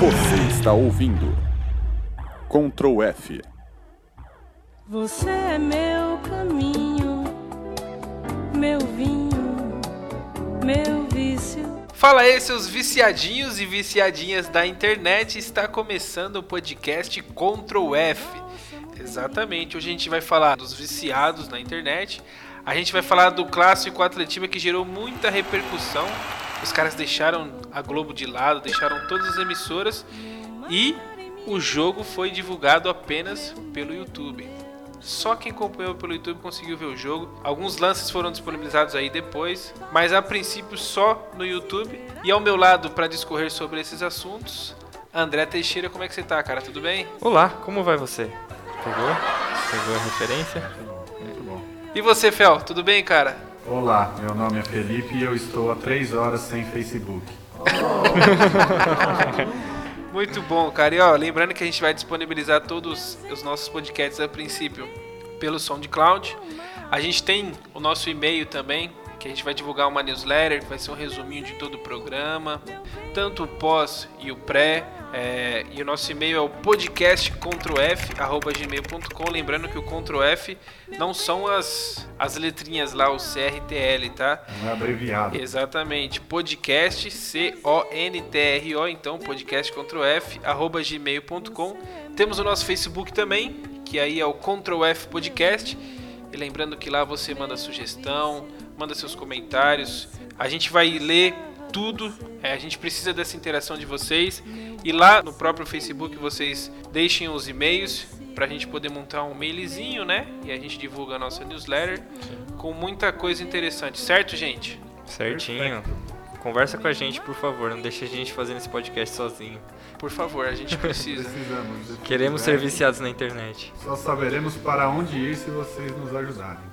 Você está ouvindo Ctrl F. Você é meu caminho, meu vinho, meu vício. Fala aí, seus viciadinhos e viciadinhas da internet. Está começando o podcast Ctrl F. Exatamente, hoje a gente vai falar dos viciados na internet. A gente vai falar do clássico Atletiba que gerou muita repercussão. Os caras deixaram a Globo de lado, deixaram todas as emissoras e o jogo foi divulgado apenas pelo YouTube. Só quem acompanhou pelo YouTube conseguiu ver o jogo. Alguns lances foram disponibilizados aí depois, mas a princípio só no YouTube. E ao meu lado para discorrer sobre esses assuntos, André Teixeira, como é que você tá, cara? Tudo bem? Olá, como vai você? Pegou? Pegou a referência? Muito bom. E você, Fel, tudo bem, cara? Olá, meu nome é Felipe e eu estou há três horas sem Facebook. Muito bom, cara. E ó, lembrando que a gente vai disponibilizar todos os nossos podcasts a princípio pelo SoundCloud. A gente tem o nosso e-mail também, que a gente vai divulgar uma newsletter, que vai ser um resuminho de todo o programa, tanto o pós e o pré. É, e o nosso e-mail é o podcastcontrolf.gmail.com. Lembrando que o Ctrl F não são as, as letrinhas lá, o CRTL, tá? Não é abreviado. Exatamente. Podcast, C-O-N-T-R-O, então, podcastcontrolf.gmail.com. Temos o nosso Facebook também, que aí é o Ctrl F Podcast. E lembrando que lá você manda sugestão, manda seus comentários. A gente vai ler tudo. É, a gente precisa dessa interação de vocês. E lá no próprio Facebook vocês deixem os e-mails para a gente poder montar um mailzinho, né? E a gente divulga a nossa newsletter com muita coisa interessante, certo, gente? Certinho. Conversa com a gente, por favor. Não deixe a gente fazendo esse podcast sozinho. Por favor, a gente precisa. Precisamos. Queremos ser viciados na internet. Só saberemos para onde ir se vocês nos ajudarem.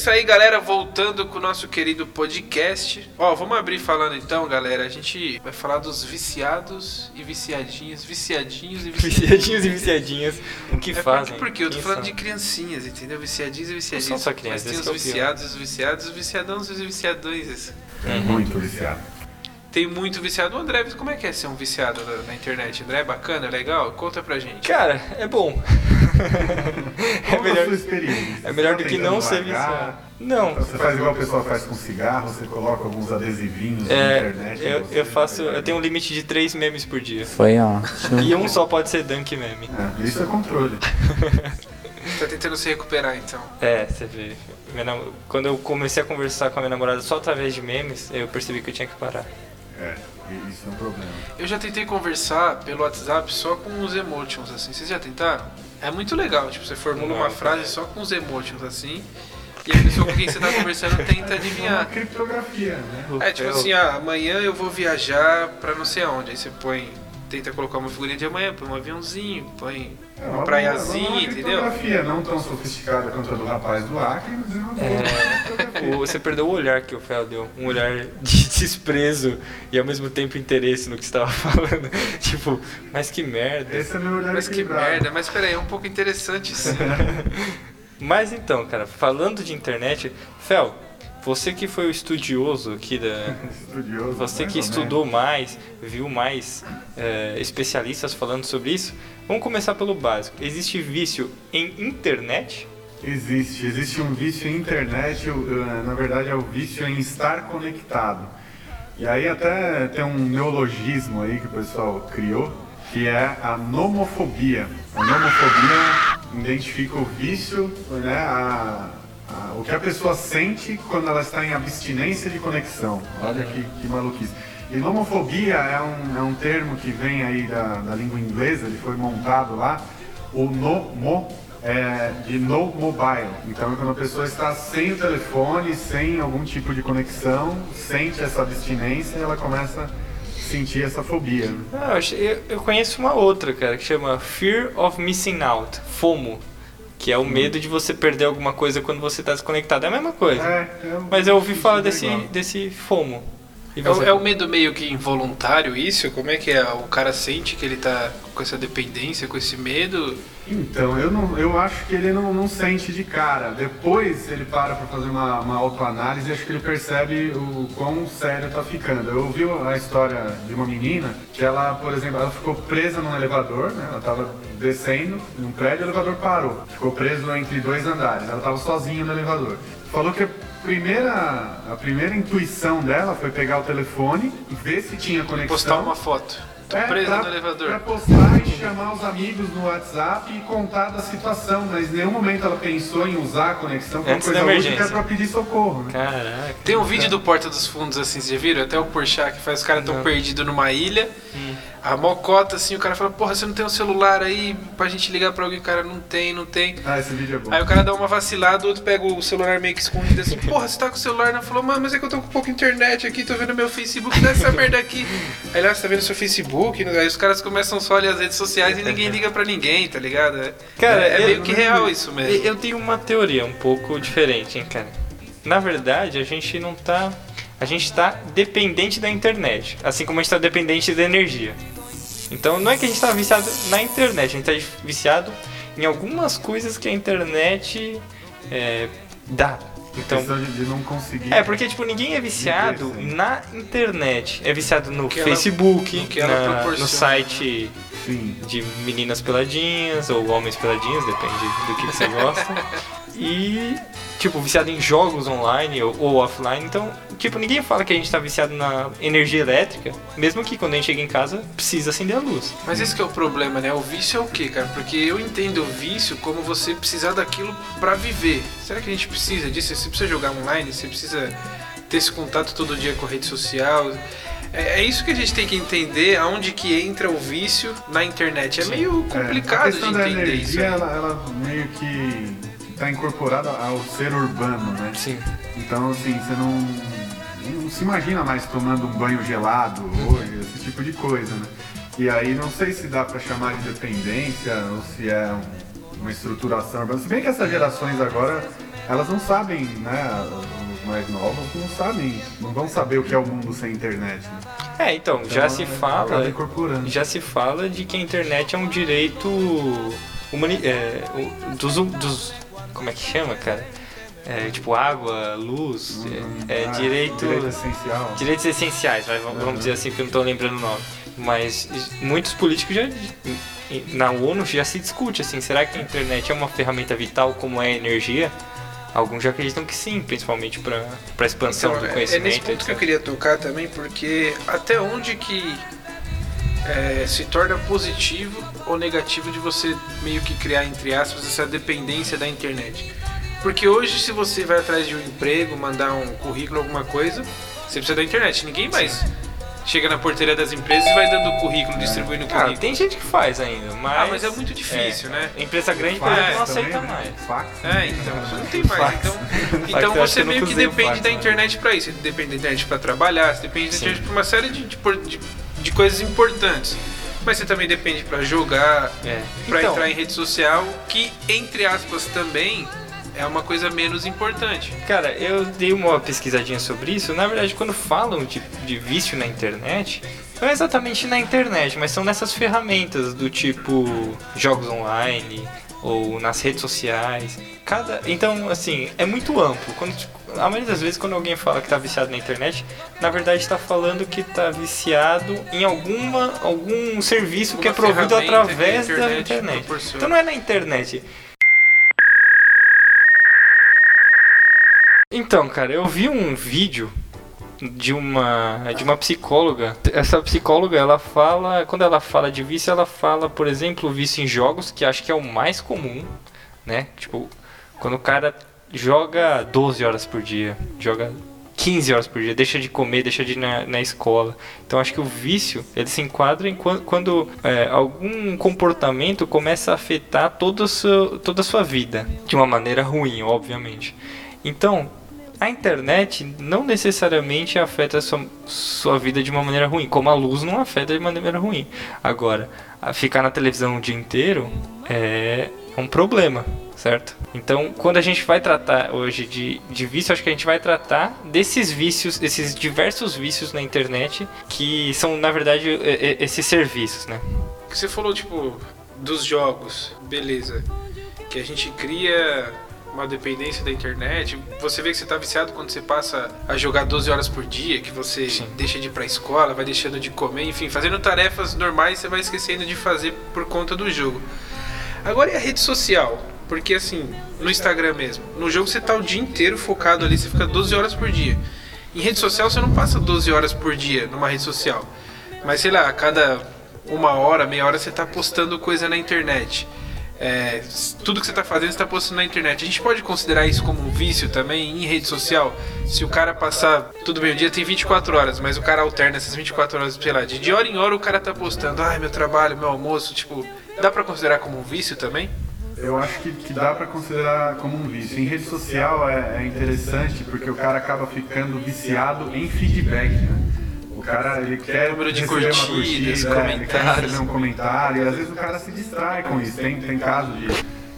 Isso aí, galera. Voltando com o nosso querido podcast. Ó, vamos abrir falando então, galera. A gente vai falar dos viciados e viciadinhas, viciadinhos e viciadinhos. Viciadinhos e viciadinhas, o que É fazem? porque, porque eu tô Quem falando são? de criancinhas, entendeu? Viciadinhos e Não viciadinhas. são só crianças, Mas tem os é viciados, os viciados, os viciadões e os viciadões. É muito viciado. Tem muito viciado. O André, como é que é ser um viciado na, na internet? André, é bacana, é legal? Conta pra gente. Cara, é bom. é a melhor, sua experiência? é melhor do que não ser viciado. Não. Você faz igual o pessoal faz com cigarro, você coloca alguns adesivinhos na É, internet. eu, eu faço. Eu tenho um limite de três memes por dia. Foi ótimo. E um só pode ser dunk meme. É, isso é controle. Tá tentando se recuperar então. É, você vê. Minha nam- Quando eu comecei a conversar com a minha namorada só através de memes, eu percebi que eu tinha que parar. É, isso é um problema. Eu já tentei conversar pelo WhatsApp só com os emotions, assim. Vocês já tentaram? É muito legal, tipo, você formula uma frase só com os emotions, assim. E a pessoa com quem você tá conversando tenta É uma adivinhar. criptografia, né? É tipo Eu- assim, ah, amanhã eu vou viajar pra não sei aonde. Aí você põe, tenta colocar uma figurinha de amanhã, põe um aviãozinho, põe É uma praiazinha, uma entendeu? criptografia não tão sofisticada quanto a do rapaz do Acre, mas é uma boa É, o- você perdeu o olhar que o Fel deu. Um olhar de desprezo e ao mesmo tempo interesse no que você tava falando. tipo, mas que merda. Esse é meu olhar Mas que merda, mas peraí, é um pouco interessante sim. Mas então, cara, falando de internet, Fel, você que foi o estudioso aqui da. Estudioso, Você que ou estudou mais, viu mais é, especialistas falando sobre isso, vamos começar pelo básico. Existe vício em internet? Existe, existe um vício em internet, eh, na verdade é o vício em estar conectado. E aí até tem um neologismo aí que o pessoal criou, que é a nomofobia. A nomofobia identifica o vício, né, a- a- o que a pessoa sente quando ela está em abstinência de conexão. Olha que, que maluquice. E nomofobia é um, é um termo que vem aí da, da língua inglesa, ele foi montado lá. O nomo é de no mobile. Então, quando a pessoa está sem o telefone, sem algum tipo de conexão, sente essa abstinência, ela começa a sentir essa fobia. né? Ah, eu- eu conheço uma outra, cara, que chama Fear of Missing Out, FOMO. Que é o medo de você perder alguma coisa quando você está desconectado. É a mesma coisa. É, é Mas eu ouvi falar desse, desse FOMO. É é o medo meio que involuntário isso? Como é que é? O cara sente que ele tá com essa dependência, com esse medo? Então, eu, não, eu acho que ele não, não sente de cara. Depois ele para pra fazer uma, uma autoanálise e acho que ele percebe o quão sério tá ficando. Eu ouvi a história de uma menina que ela, por exemplo, ela ficou presa num elevador, né? Ela tava descendo num prédio, o elevador parou. Ficou preso entre dois andares. Ela tava sozinha no elevador. Falou que primeira, a primeira intuição dela foi pegar o telefone e ver se tinha conexão. Postar uma foto. Tô É, preso pra, no elevador. Pra postar e chamar os amigos no WhatsApp e contar da situação, mas em nenhum momento ela pensou em usar a conexão como Antes coisa da emergência. é pra pedir socorro, né? Caraca. Tem um vídeo do Porta dos Fundos assim, vocês já viram? Até o Porchat que faz os caras tão perdidos numa ilha. A mocota assim, o cara fala, porra, você não tem um celular aí pra gente ligar pra alguém? O cara não tem, não tem. Ah, esse vídeo é bom. Aí o cara dá uma vacilada, o outro pega o celular meio que escondido assim, porra, você tá com o celular? Não falou, mano, mas é que eu tô com pouca internet aqui, tô vendo meu Facebook, dá essa merda aqui. Aí lá, você tá vendo seu Facebook? Aí os caras começam só a olhar as redes sociais e ninguém liga pra ninguém, tá ligado? Cara, é, é eu- meio que real isso mesmo. Eu tenho uma teoria um pouco diferente, hein, cara. Na verdade, a gente não tá. A gente tá dependente da internet. Assim como a gente tá dependente da energia. Então não é que a gente tá viciado na internet, a gente tá viciado em algumas coisas que a internet é, dá. Então. De, não conseguir. É, porque tipo, ninguém é viciado na internet. É viciado no que ela- Facebook, no que ela na- no site Sim. de meninas peladinhas ou homens peladinhos, depende do que você gosta. E, tipo, viciado em jogos online ou, ou offline. Então, tipo, ninguém fala que a gente tá viciado na energia elétrica, mesmo que quando a gente chega em casa precisa acender a luz. Mas esse que é o problema, né? O vício é o quê, cara? Porque eu entendo o vício como você precisar daquilo pra viver. Será que a gente precisa disso? Você precisa jogar online? Você precisa ter esse contato todo dia com a rede social? É, é isso que a gente tem que entender, aonde que entra o vício na internet. É meio É, complicado a de questão da entender isso. energia, né? ela, ela meio que tá incorporada ao ser urbano, né? Sim. Então, assim, você não, não se imagina mais tomando um banho gelado hoje, esse tipo de coisa, né? E aí, não sei se dá pra chamar de dependência ou se é um- uma estruturação urbana. Se bem que essas gerações agora, elas não sabem, né? Os mais novos não sabem, não vão saber o que é o mundo sem internet. Né? É, então, já Então, se é, fala. Já se fala de que a internet é um direito humani é, dos, dos. Como é que chama, cara? É, tipo água, luz, é, é Ah, direito. direito essencial. Direitos essenciais, vai, vamos vamos dizer assim, porque eu não tô lembrando o nome. Mas muitos políticos já. Na ONU já se discute assim, será que a internet é uma ferramenta vital como é a energia? Alguns já acreditam que sim, principalmente para a expansão Então, do é- é conhecimento. nesse ponto que eu etc. queria tocar também, porque até onde que é, se torna positivo ou negativo de você meio que criar, entre aspas, essa dependência da internet. Porque hoje, se você vai atrás de um emprego, mandar um currículo, alguma coisa, você precisa da internet. Ninguém mais chega na porteira das empresas e vai dando currículo, distribuindo Ah, currículo. tem gente que faz ainda, mas. Ah, mas é muito difícil, né? Empresa grande, por exemplo, não também, aceita né? mais. Fax. É, então, você não tem mais. Então, então você meio que depende fax, da né? internet pra isso. Você depende da internet pra trabalhar, você depende da Sim. internet pra uma série de, de, de, de coisas importantes. Mas você também depende pra jogar, É. pra Então, entrar em rede social, que, entre aspas, também é uma coisa menos importante. Cara, eu dei uma pesquisadinha sobre isso. Na verdade, quando falam de, de vício na internet, não é exatamente na internet, mas são nessas ferramentas do tipo jogos online ou nas redes sociais. Cada, então, assim, é muito amplo. Quando, a maioria das vezes, quando alguém fala que tá viciado na internet, na verdade está falando que tá viciado em alguma algum serviço que é provido a através da internet internet. proporciona. Então não é na internet. Então, cara, eu vi um vídeo de uma de uma psicóloga. Essa psicóloga, ela fala, quando ela fala de vício, ela fala, por exemplo, vício em jogos, que acho que é o mais comum, né? Tipo, quando o cara joga 12 horas por dia, joga 15 horas por dia, deixa de comer, deixa de ir na, na escola. Então acho que o vício ele se enquadra em quan- quando é, algum comportamento começa a afetar toda a, sua, toda a sua vida de uma maneira ruim, obviamente. Então a internet não necessariamente afeta a sua, sua vida de uma maneira ruim, como a luz não afeta de maneira ruim. Agora, ficar na televisão o dia inteiro é, um problema, certo? Então, quando a gente vai tratar hoje de, de vício, acho que a gente vai tratar desses vícios, desses diversos vícios na internet, que são, na verdade, esses serviços, né? você falou, tipo, dos jogos, beleza. Que a gente cria uma dependência da internet. Você vê que você tá viciado quando você passa a jogar 12 horas por dia, que você deixa de ir pra escola, vai deixando de comer, enfim, fazendo tarefas normais você vai esquecendo de fazer por conta do jogo. Agora e a rede social? Porque assim, no Instagram mesmo, no jogo você tá o dia inteiro focado ali, você fica 12 horas por dia. Em rede social você não passa 12 horas por dia numa rede social. Mas sei lá, a cada uma hora, meia hora você tá postando coisa na internet. É, tudo que você tá fazendo você tá postando na internet. A gente pode considerar isso como um vício também em rede social? Se o cara passar. Tudo bem, o dia tem 24 horas, mas o cara alterna essas 24 horas, sei lá, de hora em hora o cara tá postando, ai meu trabalho, meu almoço, tipo, dá pra considerar como um vício também? Eu acho que, que dá para considerar como um vício. Em rede social é, é interessante porque o cara acaba ficando viciado em feedback, né? O cara ele quer Número de receber uma curtidas, curtida, é, comentários. um comentário e às vezes o cara se distrai com isso. Tem, tem caso de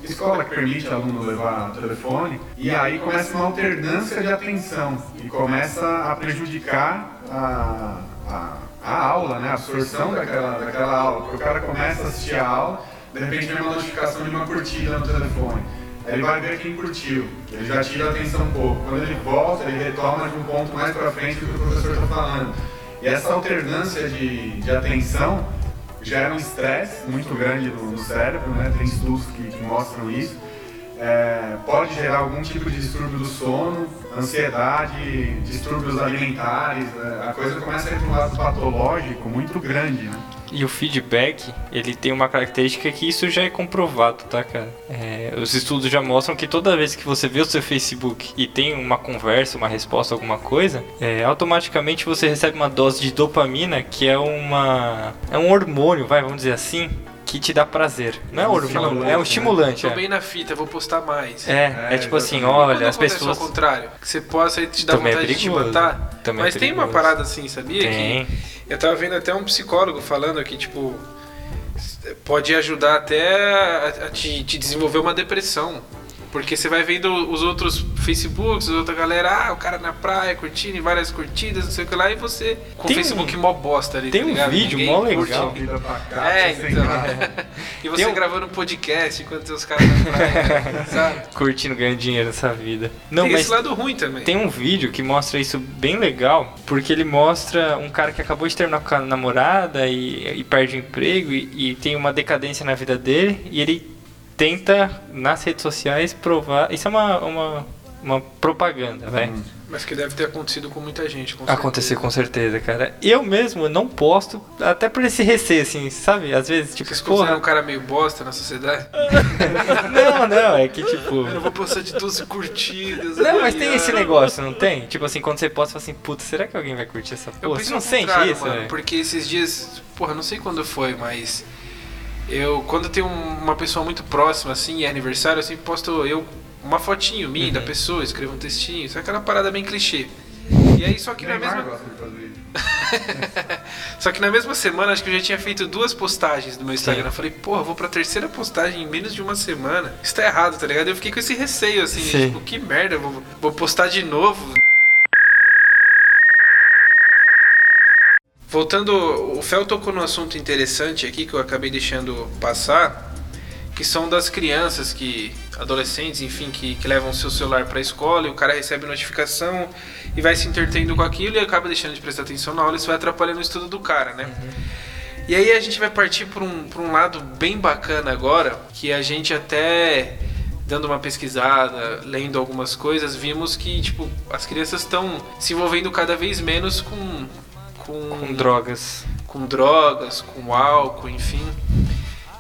escola que permite aluno levar telefone e aí começa uma alternância de atenção e começa a prejudicar a, a, a aula, né? A absorção daquela, daquela aula. Porque o cara começa a assistir a aula, de repente vem uma notificação de uma curtida no telefone. Aí Ele vai ver quem curtiu, ele já tira a atenção um pouco. Quando ele volta, ele retoma de um ponto mais para frente do que o professor está falando. E essa alternância de, de atenção gera um estresse muito grande no, no cérebro, né? Tem estudos que, que mostram isso. É, pode gerar algum tipo de distúrbio do sono, ansiedade, distúrbios alimentares. né? A coisa começa a ir para um lado patológico muito grande, né? E o feedback, ele tem uma característica que isso já é comprovado, tá, cara? É, os estudos já mostram que toda vez que você vê o seu Facebook e tem uma conversa, uma resposta, alguma coisa, é, automaticamente você recebe uma dose de dopamina, que é uma é um hormônio, vai, vamos dizer assim, que te dá prazer. Não é É um hormônio, estimulante, é um né? estimulante. Tô é. bem na fita, vou postar mais. É, é, É, tipo assim, olha, as pessoas. ao contrário, que você possa e te dá Também é vontade de te matar. Também é Mas tem uma parada assim, sabia? Tem. Que eu tava vendo até um psicólogo falando que, tipo, pode ajudar até a, a te, te desenvolver uma depressão. Porque você vai vendo os outros Facebooks, a outra galera, ah, o cara na praia curtindo, várias curtidas, não sei o que lá, e você com Tem o Facebook um- mó bosta ali, tem tá um ligado? vídeo Ninguém mó curte. legal. Vida pra cá, É, então. e você Tem um- gravando um podcast enquanto seus caras na praia, sabe? Curtindo ganhando dinheiro nessa vida. Não, tem mas esse lado ruim também. Tem um vídeo que mostra isso bem legal, porque ele mostra um cara que acabou de terminar com a namorada e, e perde o emprego e, e tem uma decadência na vida dele e ele tenta nas redes sociais provar. Isso é uma, uma, uma propaganda, vai. Mas que deve ter acontecido com muita gente. Com Acontecer certeza. com certeza, cara. Eu mesmo não posto, até por esse receio, assim, sabe? Às vezes, tipo, Vocês porra. um cara meio bosta na sociedade? Não, não, é que tipo. Eu vou postar de 12 curtidas. Não, mas tem esse negócio, não tem? Tipo assim, quando você posta, você fala assim, puta, será que alguém vai curtir essa Eu porra? Você penso não sente isso, mano, velho? Porque esses dias, porra, não sei quando foi, mas eu quando tem um- uma pessoa muito próxima assim, e é aniversário, eu sempre posto eu uma fotinho minha Uhum. da pessoa, escrevo um textinho, só aquela parada bem clichê. E aí só que na mesma gosta de fazer isso. só que na mesma semana acho que eu já tinha feito duas postagens no meu Instagram. Sim. Eu falei, porra, vou pra terceira postagem em menos de uma semana. Isso tá errado, tá ligado? Eu fiquei com esse receio assim, Sim. tipo, que merda, vou, vou postar de novo. Voltando, o Fel tocou num assunto interessante aqui que eu acabei deixando passar, que são das crianças que adolescentes, enfim, que, que levam seu celular para a escola e o cara recebe notificação e vai se entretendo com aquilo e acaba deixando de prestar atenção na aula, isso vai atrapalhando o estudo do cara, né? E aí a gente vai partir para um, pra um lado bem bacana agora, que a gente até dando uma pesquisada, lendo algumas coisas, vimos que tipo as crianças estão se envolvendo cada vez menos com com, Com drogas. com drogas, com álcool, enfim.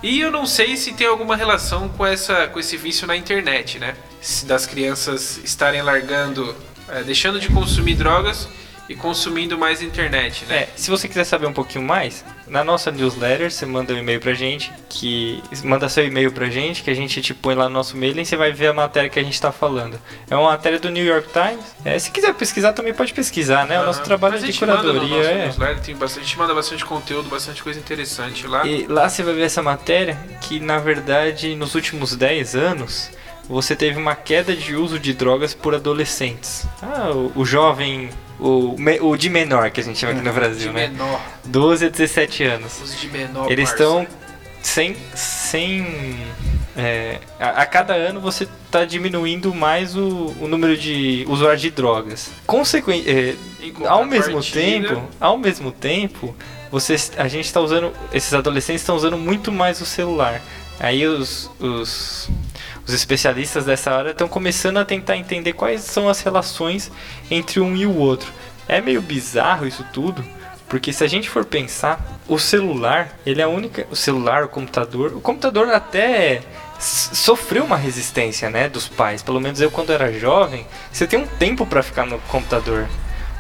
E eu não sei se tem alguma relação com essa com esse vício na internet, né? Se das crianças estarem largando, é, deixando de consumir drogas e consumindo mais internet, né? É, se você quiser saber um pouquinho mais, na nossa newsletter você manda um e-mail pra gente, que manda seu e-mail pra gente, que a gente te põe lá no nosso mailing e você vai ver a matéria que a gente tá falando. É uma matéria do New York Times. É, se quiser pesquisar também pode pesquisar, né? O nosso Aham. trabalho Mas é de no curadoria, nosso é. newsletter, tem bastante, a gente manda bastante conteúdo, bastante coisa interessante lá. E lá você vai ver essa matéria que, na verdade, nos últimos 10 anos, você teve uma queda de uso de drogas por adolescentes. Ah, o, o jovem, o, o de menor que a gente chama aqui no de Brasil, né? menor, 12 a 17 anos. os de menor. Eles estão sem. sem é, a, a cada ano você está diminuindo mais o, o número de usuários de drogas. Consequen é, ao mesmo contrapartida- tempo, ao mesmo tempo, você, a gente está usando, esses adolescentes estão usando muito mais o celular. Aí os, os, os especialistas dessa área estão começando a tentar entender quais são as relações entre um e o outro. É meio bizarro isso tudo, porque se a gente for pensar, o celular, ele é a única, o celular, o computador, o computador até sofreu uma resistência, né, dos pais. Pelo menos eu quando era jovem, você tem um tempo pra ficar no computador.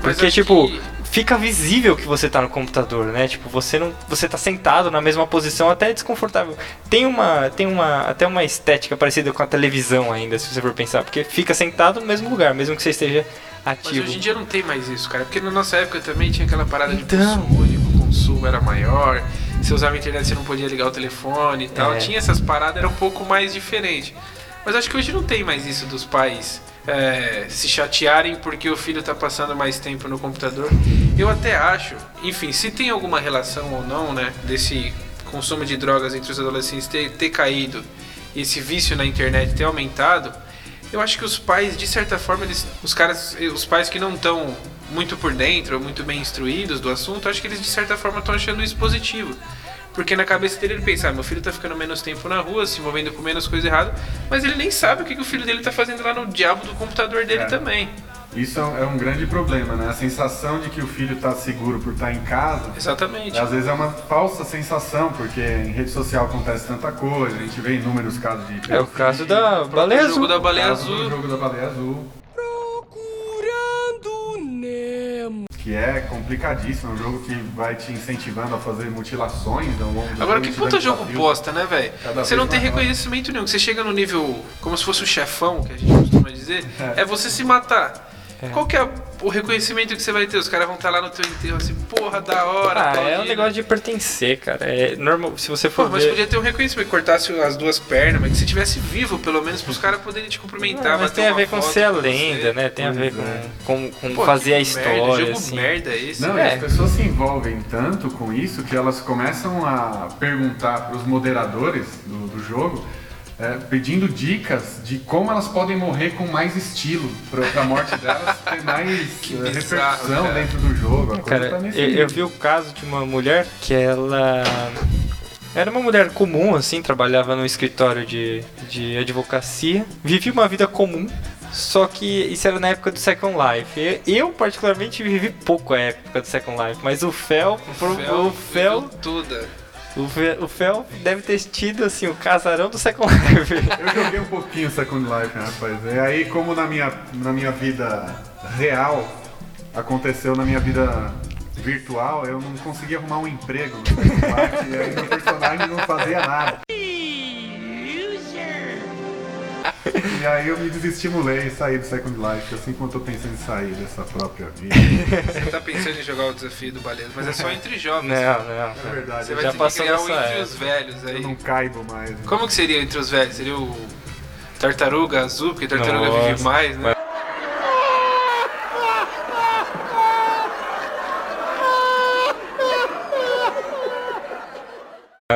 Porque tipo, que- fica visível que você tá no computador, né? Tipo, você não, você tá sentado na mesma posição, até é desconfortável. Tem uma, tem uma, até uma estética parecida com a televisão ainda, se você for pensar, porque fica sentado no mesmo lugar, mesmo que você esteja Mas ativo. hoje em dia não tem mais isso, cara. Porque na nossa época também tinha aquela parada de Então. consumo único, o consumo era maior. Você usava a internet, você não podia ligar o telefone e tal. É. Tinha essas paradas, era um pouco mais diferente. Mas acho que hoje não tem mais isso dos pais é, se chatearem porque o filho tá passando mais tempo no computador. Eu até acho, enfim, se tem alguma relação ou não, né, desse consumo de drogas entre os adolescentes ter, ter caído e esse vício na internet ter aumentado, eu acho que os pais, de certa forma, eles, os caras, os pais que não estão muito por dentro, muito bem instruídos do assunto, acho que eles de certa forma estão achando isso positivo. Porque na cabeça dele ele pensa, ah, meu filho tá ficando menos tempo na rua, se envolvendo com menos coisa errada, mas ele nem sabe o que, que o filho dele tá fazendo lá no diabo do computador dele É. também. Isso é um- é grande problema, né? A sensação de que o filho está seguro por estar em casa, Exatamente. às vezes é uma falsa sensação, porque em rede social acontece tanta coisa, a gente vê inúmeros casos de É o caso da baleia O jogo azul. da baleia caso do azul. jogo da baleia azul, que é complicadíssimo, é um jogo que vai te incentivando a fazer mutilações ao longo do Agora, que puta jogo bosta, né, velho? Você não tem maior. reconhecimento nenhum. Você chega no nível como se fosse o chefão, que a gente costuma dizer, é, você se matar. Qual que é o reconhecimento que você vai ter? Os caras vão estar lá no teu enterro assim, porra, da hora. Ah, é um negócio de pertencer, cara. É normal, se você Pô, for mas ver... podia ter um reconhecimento, cortasse as duas pernas, mas que você tivesse vivo, pelo menos, pros caras poderem te cumprimentar. Não, mas bater tem a ver com ser a com você. lenda, né? Tem a ver com, é. com, com Pô, fazer a que história, merda, jogo assim. merda esse. Não, É. as pessoas se envolvem tanto com isso que elas começam a perguntar para os moderadores do, do jogo, é, pedindo dicas de como elas podem morrer com mais estilo, para a morte delas ter mais Que eh, bizarro, repercussão cara. dentro do jogo. A coisa Cara, tá nesse eu, eu vi o caso de uma mulher que ela era uma mulher comum, assim, trabalhava no escritório de, de advocacia, vivia uma vida comum, só que isso era na época do Second Life. Eu, particularmente, vivi pouco a época do Second Life, mas o Fel, pro- Fel, o Fel, viveu toda. O Fel, o Fel deve ter tido, assim, o casarão do Second Life. Eu joguei um pouquinho Second Life, né, rapaz? E aí, como na minha, na minha vida real aconteceu na minha vida virtual, eu não conseguia arrumar um emprego no Second Life, e aí meu personagem não fazia nada. E aí eu me desestimulei e saí do Second Life, assim como eu tô pensando em sair dessa própria vida. Você tá pensando em jogar o desafio do Baleia, mas é só entre jovens. Não, não. É verdade, Você eu vai Já ter que criar o entre os velhos eu aí. não caibo mais. né? Como que seria entre os velhos? Seria o Tartaruga Azul, porque Tartaruga Nossa. vive mais, né?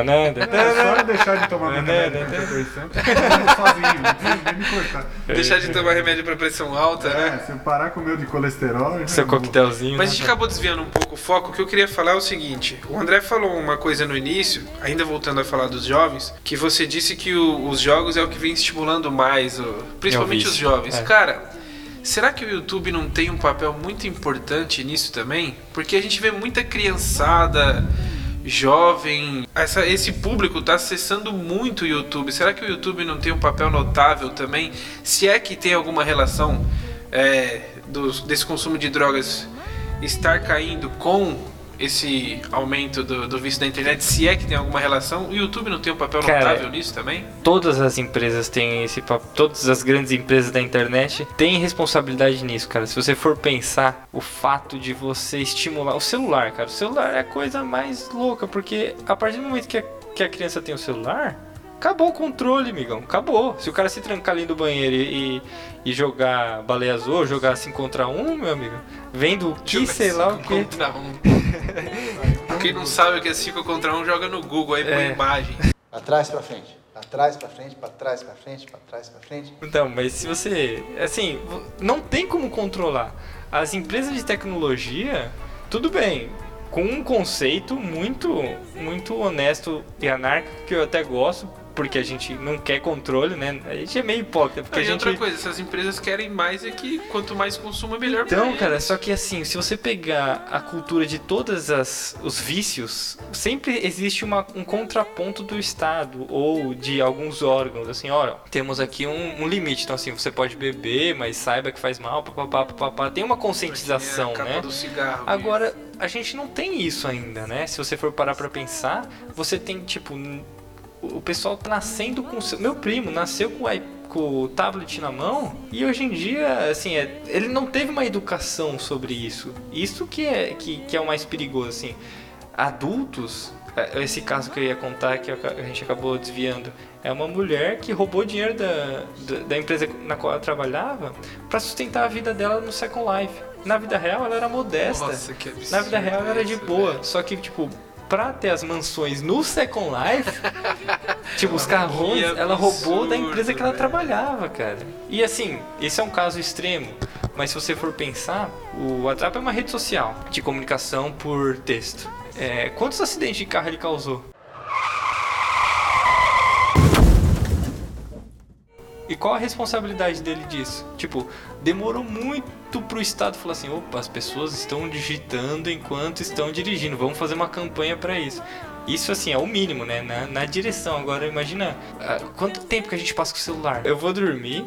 Nada. É só eu deixar de tomar remédio pra pressão, sozinho, nem me cortar. Deixar de tomar remédio pra pressão alta, né? É, se eu parar com o meu de colesterol, Seu morro. coquetelzinho. Mas a né? gente acabou desviando um pouco o foco. O que eu queria falar é o seguinte: o André falou uma coisa no início, ainda voltando a falar dos jovens, que você disse que o- os jogos é o que vem estimulando mais, o- principalmente É os jovens. é. Cara, será que o YouTube não tem um papel muito importante nisso também? Porque a gente vê muita criançada. Jovem, essa- esse público está acessando muito o YouTube. Será que o YouTube não tem um papel notável também? Se é que tem alguma relação é, dos- desse consumo de drogas estar caindo com esse aumento do, do vício da internet, se é que tem alguma relação? O YouTube não tem um papel Cara, notável nisso também? Todas as empresas têm esse papel, todas as grandes empresas da internet têm responsabilidade nisso, cara. Se você for pensar, o fato de você estimular o celular, cara, o celular é a coisa mais louca, porque a partir do momento que a, que a criança tem o celular, acabou o controle, amigão, acabou. Se o cara se trancar ali do banheiro e, e jogar baleia azul, jogar 5 contra 1, um, meu amigo, vendo que, Joga sei lá o que. Contra um. Quem não sabe o que é 5 contra 1, um, joga no Google aí por É. imagem. Pra trás, pra frente. Pra trás, pra frente, pra trás, pra frente, pra trás, pra frente. Então, mas se você. Assim, não tem como controlar. As empresas de tecnologia, tudo bem. Com um conceito muito, muito honesto e anárquico, que eu até gosto, porque a gente não quer controle, né? A gente é meio hipócrita, porque e a gente. outra coisa, essas empresas querem mais é que quanto mais consumo, melhor pra Então, eles. cara, só que assim, se você pegar a cultura de todas as os vícios, sempre existe uma, um contraponto do Estado ou de alguns órgãos, assim, olha, temos aqui um, um limite, então assim, você pode beber, mas saiba que faz mal, papapá, papapá, tem uma conscientização, É né? do cigarro. Agora, a gente não tem isso ainda, né? Se você for parar pra pensar, você tem, tipo, o pessoal tá nascendo com... Meu primo nasceu com, o com o tablet na mão e hoje em dia, assim, é- ele não teve uma educação sobre isso. Isso que é, que, que é o mais perigoso, assim. Adultos... é, Esse caso que eu ia contar, que a gente acabou desviando, é uma mulher que roubou dinheiro da, da, da empresa na qual ela trabalhava pra sustentar a vida dela no Second Life. Na vida real, ela era modesta. Nossa, que absurdo. Na vida real ela era de boa. Só que, tipo, pra ter as mansões no Second Life, tipo, os carrões, Que ela roubou da empresa que ela velho. trabalhava, cara. E assim, esse é um caso extremo. Mas se você for pensar, o WhatsApp é uma rede social de comunicação por texto. É, quantos acidentes de carro ele causou? E qual a responsabilidade dele disso? Tipo, demorou muito pro Estado falar assim: opa, as pessoas estão digitando enquanto estão dirigindo, vamos fazer uma campanha pra isso. Isso, assim, é o mínimo, né? Na, na direção. Agora, imagina ah, quanto tempo que a gente passa com o celular. Eu vou dormir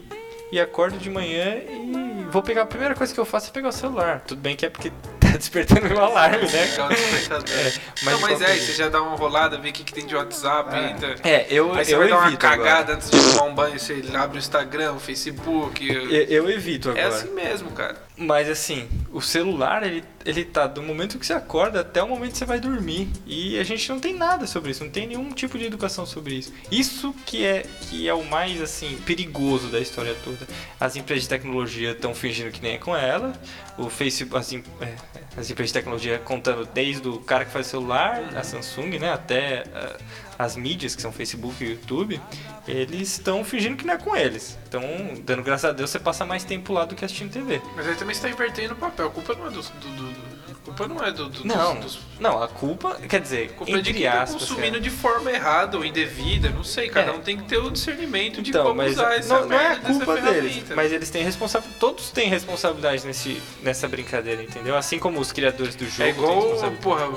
e acordo de manhã e vou pegar. A primeira coisa que eu faço é pegar o celular. Tudo bem que é porque tá despertando meu alarme, né? O despertador. mas não, mas é, você já dá uma rolada, vê o que, que tem de WhatsApp ainda. É, eu, Aí você eu vai dar uma evito agora. cagada antes de tomar um banho, você abre o Instagram, o Facebook. Eu, eu evito É agora. assim mesmo, cara. Mas assim, o celular, ele, ele tá do momento que você acorda até o momento que você vai dormir. E a gente não tem nada sobre isso, não tem nenhum tipo de educação sobre isso. Isso que é, que é o mais, assim, perigoso da história toda. As empresas de tecnologia estão fingindo que nem é com ela. O Facebook, as, é, as empresas de tecnologia contando desde o cara que faz celular, a Samsung, né, até ah, as mídias, que são Facebook e YouTube, eles estão fingindo que não é com eles. Então, dando graças a Deus, você passa mais tempo lá do que assistindo TV. Mas aí também você tá invertendo o papel. A culpa não é do. do, do- a culpa não é do. do Não, dos, dos- não, a culpa, quer dizer, a culpa é de entre quem tá aspas, consumindo cara. de forma errada ou indevida, não sei, cada É. um tem que ter o discernimento de então, como mas usar essa não, não é a culpa deles, mas eles têm responsabilidade, todos têm responsabilidade nesse, nessa brincadeira, entendeu? Assim como os criadores do jogo É igual, porra,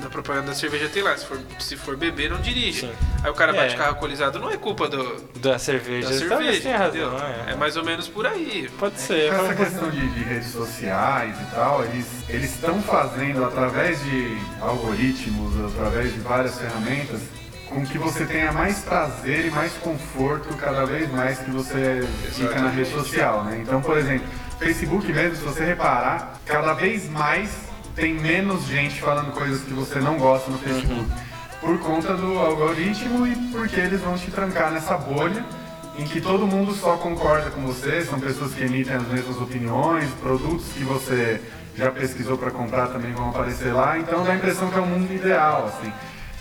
na propaganda da cerveja tem lá, se for, se for beber, não dirige. Sim. Aí o cara bate É. carro alcoolizado, não é culpa do, Da cerveja, da talvez cerveja, tenha razão, entendeu? é. É mais ou menos por aí. Pode ser. Essa questão de, de redes sociais e tal, eles eles estão fazendo através de algoritmos, através de várias ferramentas, com que você tenha mais prazer e mais conforto cada vez mais que você fica na rede social, né? Então, por exemplo, Facebook mesmo, se você reparar, cada vez mais tem menos gente falando coisas que você não gosta no Facebook. Por conta do algoritmo e porque eles vão te trancar nessa bolha em que todo mundo só concorda com você, são pessoas que emitem as mesmas opiniões, produtos que você já pesquisou para comprar também vão aparecer lá, então dá a impressão que é um mundo ideal, assim.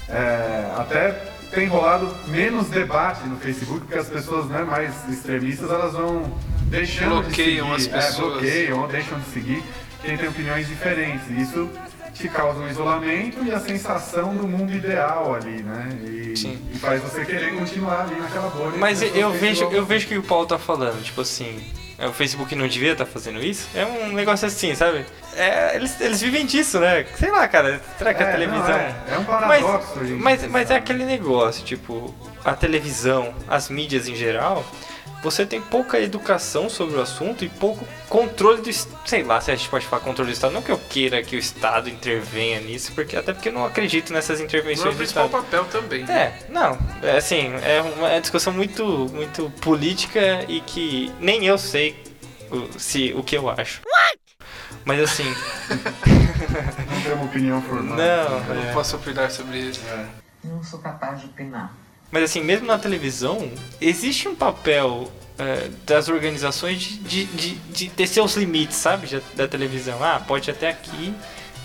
É, até tem rolado menos debate no Facebook, porque as pessoas né, mais extremistas elas vão deixando Bloqueiam de seguir, as é, pessoas. bloqueiam ou deixam de seguir quem tem opiniões diferentes. Isso te causa um isolamento e a sensação do mundo ideal ali, né? E, Sim. e faz você querer continuar ali naquela bolha. Mas eu vejo, eu vejo que o Paulo tá falando, tipo assim, é, o Facebook não devia estar fazendo isso? É um negócio assim, sabe? É, eles, eles vivem disso, né? Sei lá, cara, será que a É, televisão. não, é, é um Mas, paradoxo, gente. mas, mas é aquele negócio, tipo, a televisão, as mídias em geral, você tem pouca educação sobre o assunto e pouco controle do. Sei lá se a gente pode falar controle do Estado. Não que eu queira que o Estado intervenha nisso, porque até porque eu não acredito nessas Não é intervenções o do principal Estado. papel também. É, não, é assim, é uma discussão muito, muito política e que nem eu sei o, se, o que eu acho. Mas assim, Não tem uma opinião formada. não, Eu não é. posso opinar sobre isso. Não sou capaz de opinar. Mas assim, mesmo na televisão, existe um papel é, das organizações de, de, de, de ter seus limites, sabe? Da televisão. Ah, pode até aqui,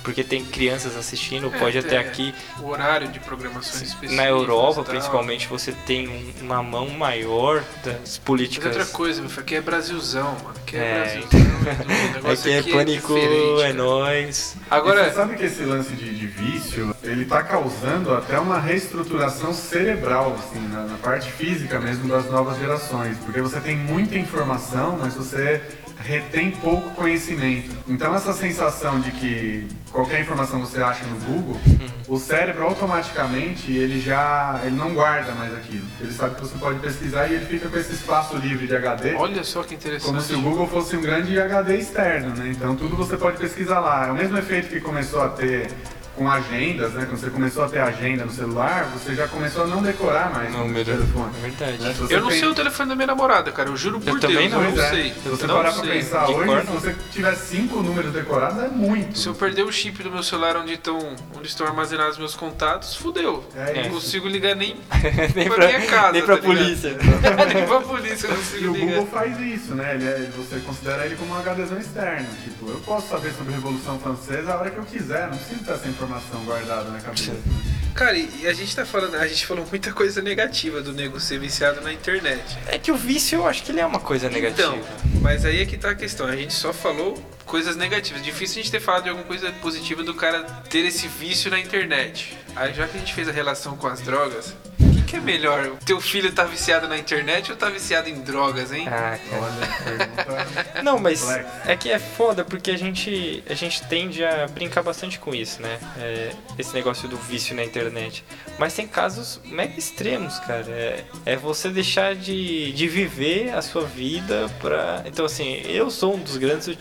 porque tem crianças assistindo, É, pode até é. aqui. O horário de programações específicas. Na Europa, tal. principalmente, você tem um- uma mão maior das Mas políticas. outra coisa, meu filho, aqui é Brasilzão, mano. Aqui é, É. Brasilzão. Edu, o negócio Aqui é aqui pânico, diferente, é cara. nóis. E Agora, você sabe que esse lance de, de vício, ele tá causando até uma reestruturação cerebral, assim, na, na parte física mesmo das novas gerações. Porque você tem muita informação, mas você retém pouco conhecimento. Então essa sensação de que qualquer informação você acha no Google, o cérebro automaticamente ele já ele não guarda mais aquilo. Ele sabe que você pode pesquisar e ele fica com esse espaço livre de HD. olha só que interessante. Como se o Google fosse um grande HD externo, né? Então tudo você pode pesquisar lá. É o mesmo efeito que começou a ter com agendas, né? Quando você começou a ter agenda no celular, você já começou a não decorar mais no Número. telefone. É verdade. Né? Eu não tem- sei o telefone da minha namorada, cara. Eu juro por também Deus, não. eu não é. sei. Se você não parar pra sei. pensar De hoje, cor, se não. você tiver cinco números decorados, é muito. Se eu perder o chip do meu celular onde estão, onde estão armazenados meus contatos, fudeu. É não consigo ligar nem nem pra pra, minha casa, nem pra tá polícia. nem pra polícia eu E consigo o ligar. Google faz isso, né? Ele é- você considera ele como um HDzão externo. Tipo, eu posso saber sobre a Revolução Francesa a hora que eu quiser, não preciso ter essa informação guardada na cabeça. Cara, e a gente tá falando, a gente falou muita coisa negativa do nego ser viciado na internet. É que o vício eu acho que ele é uma coisa negativa. Então, mas aí é que tá a questão. A gente só falou coisas negativas. Difícil a gente ter falado de alguma coisa positiva do cara ter esse vício na internet. Aí já que a gente fez a relação com as drogas, que, é melhor? Teu filho tá viciado na internet ou tá viciado em drogas, hein? Ah, cara. Não, mas é que é foda porque a gente, a gente tende a brincar bastante com isso, né? É, esse negócio do vício na internet. Mas tem casos mega extremos, cara. É, é você deixar de, de viver a sua vida pra. Então, assim, eu sou um dos grandes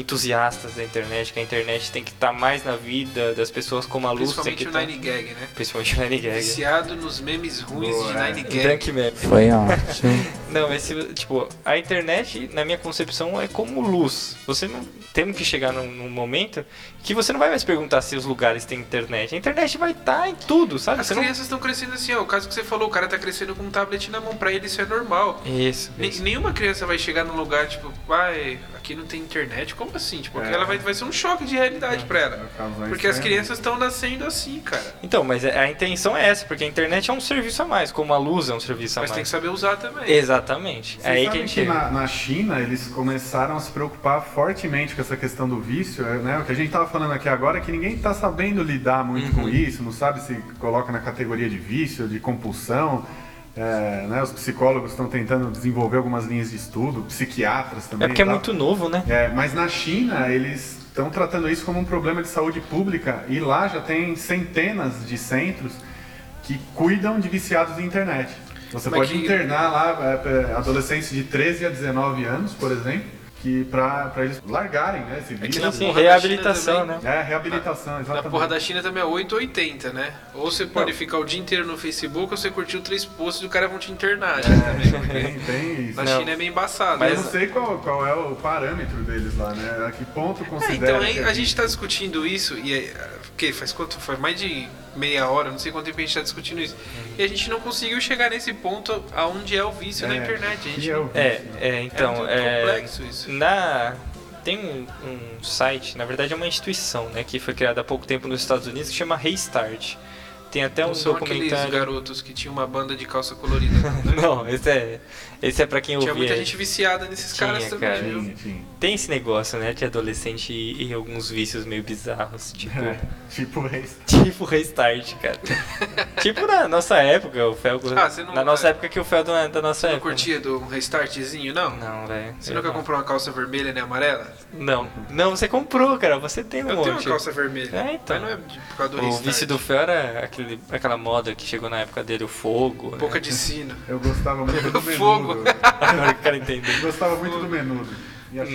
entusiastas da internet, que a internet tem que estar mais na vida das pessoas como a luz tem Principalmente que o tá- Nine Gag, né? Principalmente o Nine Gag. Viciado nos memes ruins Boa, de. Nine Gag. Drunk Map. Foi ótimo. Não, esse, tipo, a internet, na minha concepção, é como luz. Você não. Temos que chegar num, num momento que você não vai mais perguntar se os lugares têm internet. A internet vai estar em tudo, sabe? As Você não- crianças estão crescendo assim, ó. O caso que você falou, o cara tá crescendo com um tablet na mão. Pra ele isso é normal. Isso. Isso. Nenhuma criança vai chegar num lugar, tipo, vai, aqui não tem internet. Como assim? Tipo, É. ela vai, vai ser um choque de realidade pra ela. Vai causar Porque as estranho. crianças estão nascendo assim, cara. Então, mas a intenção é essa, porque a internet é um serviço a mais, como a luz é um serviço a Mas tem mais. que saber usar também. Exatamente. Vocês é aí que a gente que na, na China eles começaram a se preocupar fortemente com essa questão do vício, é, né? O que a gente tava falando aqui agora é que ninguém tá sabendo lidar muito Uhum. com isso, não sabe se coloca na categoria de vício, de compulsão. É, né? Os psicólogos estão tentando desenvolver algumas linhas de estudo, psiquiatras também. É porque é muito novo, né? É, mas na China eles estão tratando isso como um problema de saúde pública e lá já tem centenas de centros que cuidam de viciados em internet. Você Mas pode que- internar lá é, é, adolescentes de 13 a 19 anos, por exemplo, que para eles largarem né, esse É que vício. na Sim, reabilitação, China né? É, reabilitação, Na exatamente. porra da China também é 880, né? Ou você pode Não. ficar o dia inteiro no Facebook ou você curtiu três posts e o cara vão te internar também. Porque Tem, tem isso. na Não. China é bem embaçado. Mas né? eu não sei qual, qual é o parâmetro deles lá, né? A que ponto É, considera então aí que a gente tá discutindo isso e é, que faz quanto faz mais de meia hora, não sei quanto tempo a gente tá discutindo isso. E a gente não conseguiu chegar nesse ponto aonde é o vício na É, internet. Gente é o É, vício, né? é, então, muito é, complexo isso. na tem um, um site, na verdade é uma instituição, né, que foi criada há pouco tempo nos Estados Unidos que chama Restart. Tem até um não são aqueles documentário. garotos que tinham uma banda de calça colorida, não, né? Não, esse é esse é para quem Tinha ouvia. muita gente viciada nesses Tinha, caras também, cara. viu? Sim. Tem esse negócio, né, de adolescente e, e alguns vícios meio bizarros, tipo É, tipo isso. tipo Restart, cara. tipo na nossa época, o Felgo. Ah, você não- na nossa é. época que o Felgo não é da nossa Você não época. curtia do restartzinho, não? Não, velho. Você nunca não. comprou uma calça vermelha nem amarela? Não. Não, você comprou, cara. Você tem um Eu monte. tenho uma calça vermelha. É, então. Mas não é de- por causa do O restart. vício do Fel era aquele, aquela moda que chegou na época dele, o fogo. né? Boca de sino. Eu gostava muito do Fogo. Menudo. Agora que o cara gostava muito do menudo.